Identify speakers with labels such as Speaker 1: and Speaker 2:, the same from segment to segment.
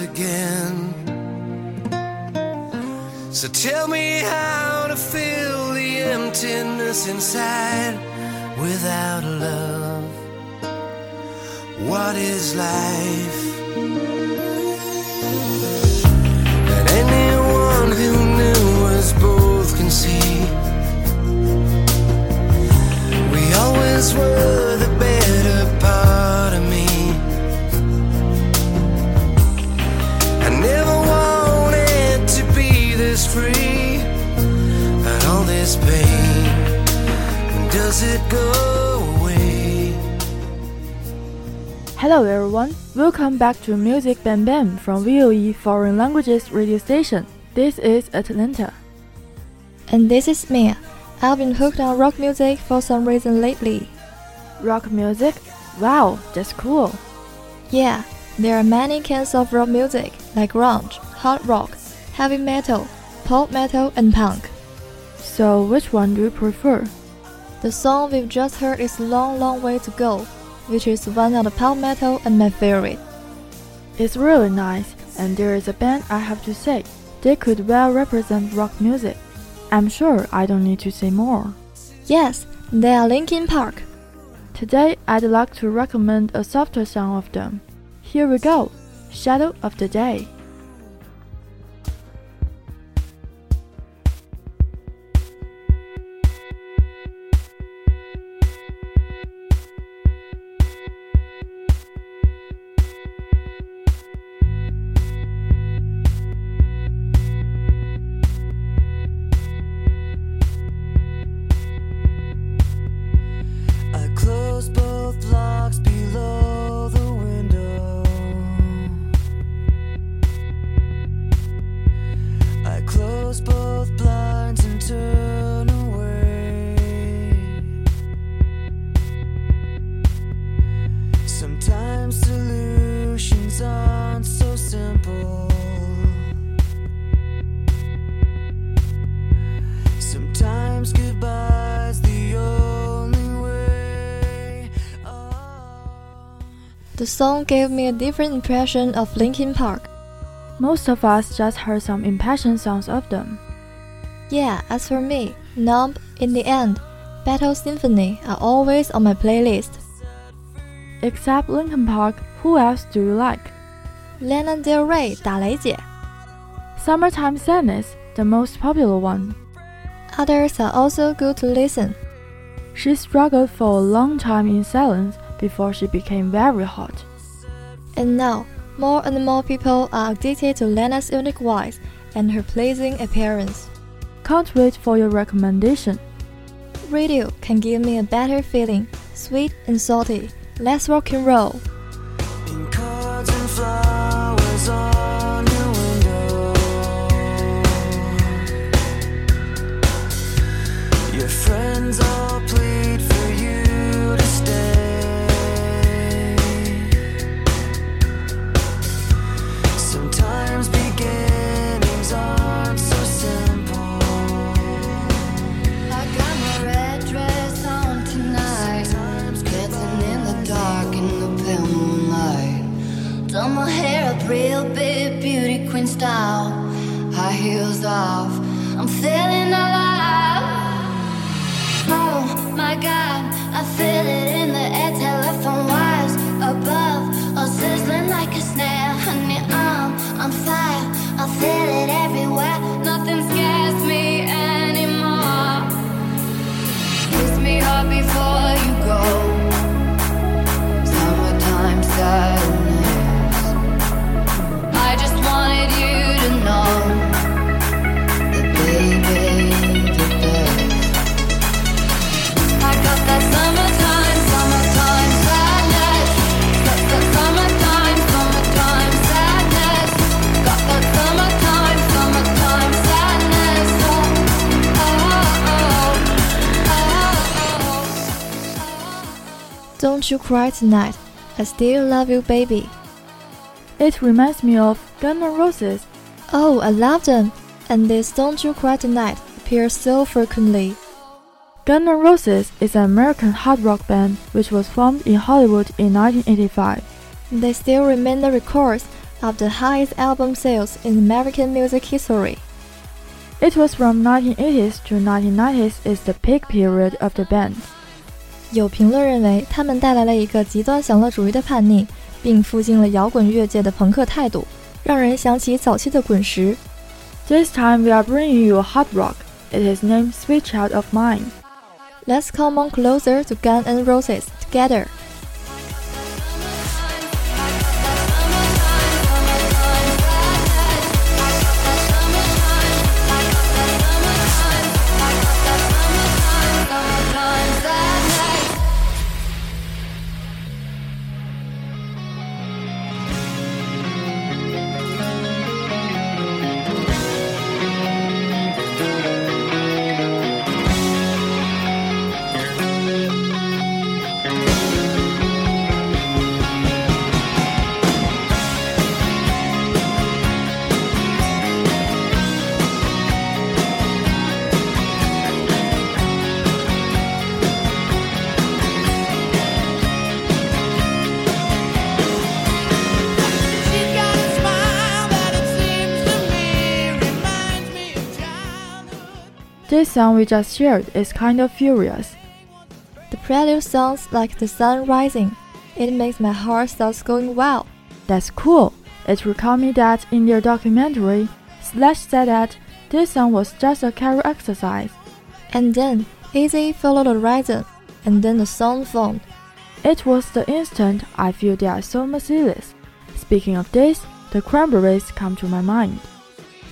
Speaker 1: Again. So tell me how to fill the emptiness inside without love. What is life? And anyone who knew us both can see we always were the this pain, does it go away?
Speaker 2: Hello everyone, welcome back to Music Bam Bam from VOE Foreign Languages Radio Station. This is Atlanta.
Speaker 3: And this is Mia. I've been hooked on rock music for some reason lately.
Speaker 2: Rock music? Wow, that's cool.
Speaker 3: Yeah, there are many kinds of rock music, like grunge, hard rock, heavy metal, pop metal, and punk.
Speaker 2: So, which one do you prefer?
Speaker 3: The song we've just heard is Long Long Way to Go, which is one of the pop metal and my favorite.
Speaker 2: It's really nice, and there is a band I have to say, they could well represent rock music. I'm sure I don't need to say more.
Speaker 3: Yes, they are Linkin Park.
Speaker 2: Today, I'd like to recommend a softer song of them. Here we go Shadow of the Day.
Speaker 1: Both locks The
Speaker 3: song gave me a different impression of Linkin Park.
Speaker 2: Most of us just heard some impassioned songs of them.
Speaker 3: Yeah, as for me, Numb, In the End, Battle Symphony are always on my playlist.
Speaker 2: Except Linkin Park, who else do you like?
Speaker 3: Lana Del Rey 打雷姐
Speaker 2: Summertime Sadness, the most popular one.
Speaker 3: Others are also good to listen.
Speaker 2: She struggled for a long time in silence before she became very hot.
Speaker 3: And now, more and more people are addicted to Lena's unique voice and her pleasing appearance.
Speaker 2: Can't wait for your recommendation.
Speaker 3: Radio can give me a better feeling, sweet and salty. Let's rock and roll.
Speaker 4: Queen. High heels off. I'm feeling alive. Oh my god, I feel it
Speaker 3: Don't you cry tonight. I still love you, baby.
Speaker 2: It reminds me of Guns N' Roses.
Speaker 3: Oh, I love them. And this Don't You Cry Tonight appears so frequently.
Speaker 2: Guns N' Roses is an American hard rock band which was formed in Hollywood in 1985.
Speaker 3: They still remain the records of the highest album sales in American music history.
Speaker 2: It was from 1980s to 1990s is the peak period of the band.
Speaker 3: 有评论认为，他们带来了一个极端享乐主义的叛逆，并复兴了摇滚乐界的朋克态度，让人想起早期的滚石。
Speaker 2: This time we are bringing you a hard rock. It is named Sweet Child of Mine.
Speaker 3: Let's come on closer to Guns N' Roses together.
Speaker 2: This song we just shared is kind of furious.
Speaker 3: The prelude sounds like the sun rising. It makes my heart start going wild.
Speaker 2: That's cool. It recalled me that in their documentary, Slash said that this song was just a carol exercise.
Speaker 3: And then Izzy followed the rhythm, and then the song formed.
Speaker 2: It was the instant I feel they are so merciless. Speaking of this, the Cranberries come to my mind.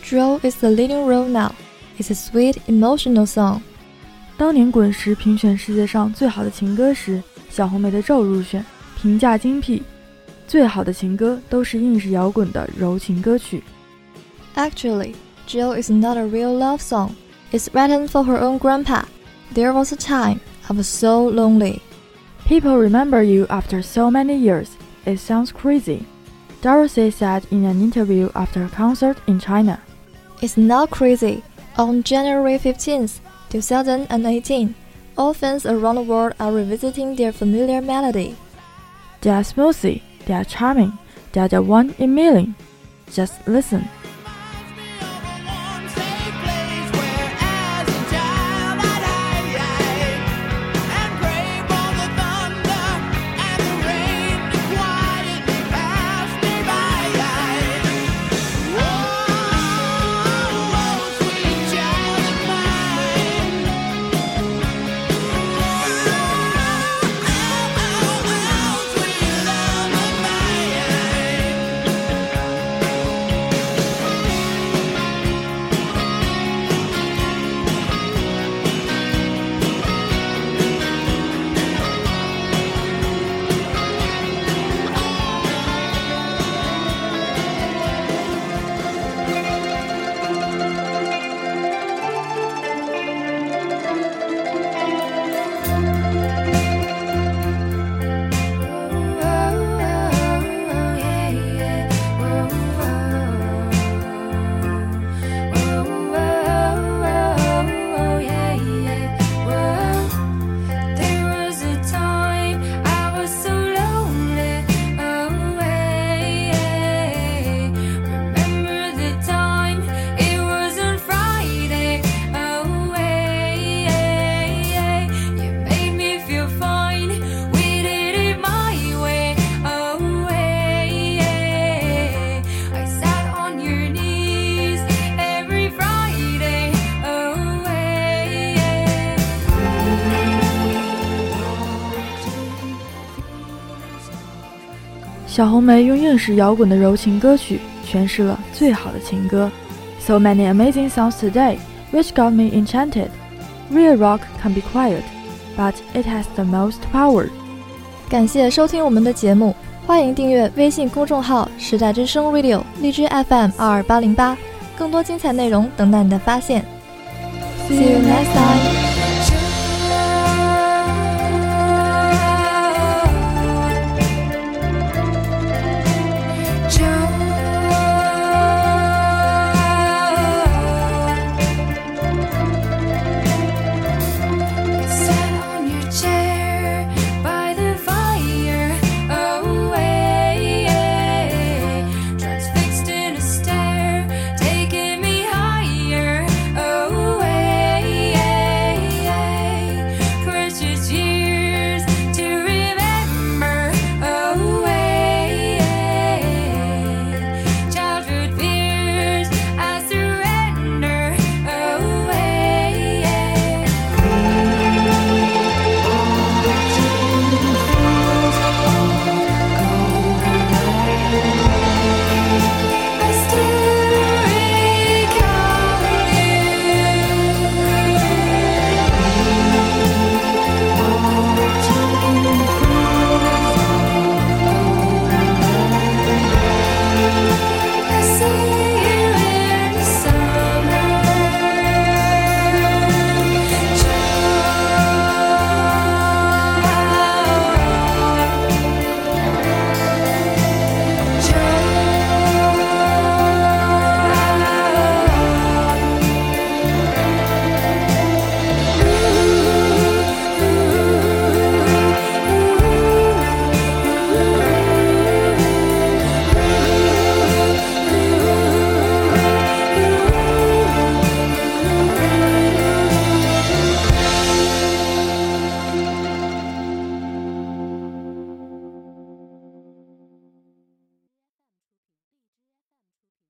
Speaker 3: Joe is the leading role now is a sweet emotional song。
Speaker 2: 当年滚石评选世界上最好的情歌时，小红莓的《咒》入选，评价精辟。最好的情歌都是硬式摇滚的柔情歌曲。
Speaker 3: Actually, Jill is not a real love song. It's written for her own grandpa. There was a time I was so lonely.
Speaker 2: People remember you after so many years. It sounds crazy. Dolores said in an interview after a concert in China.
Speaker 3: It's not crazy. On January 15th, 2018, all fans around the world are revisiting their familiar melody.
Speaker 2: They are smoothie, they are charming, they are the one in million.
Speaker 5: Just Listen。小红莓用硬式摇滚的柔情歌曲诠释了最好的情歌。So many amazing songs today, which got me enchanted. Real rock can be quiet, but it has the most power.
Speaker 3: 感谢收听我们的节目，欢迎订阅微信公众号“时代之声 Radio” 荔枝 FM 二二八零八，更多精彩内容等待你的发现。See you next time.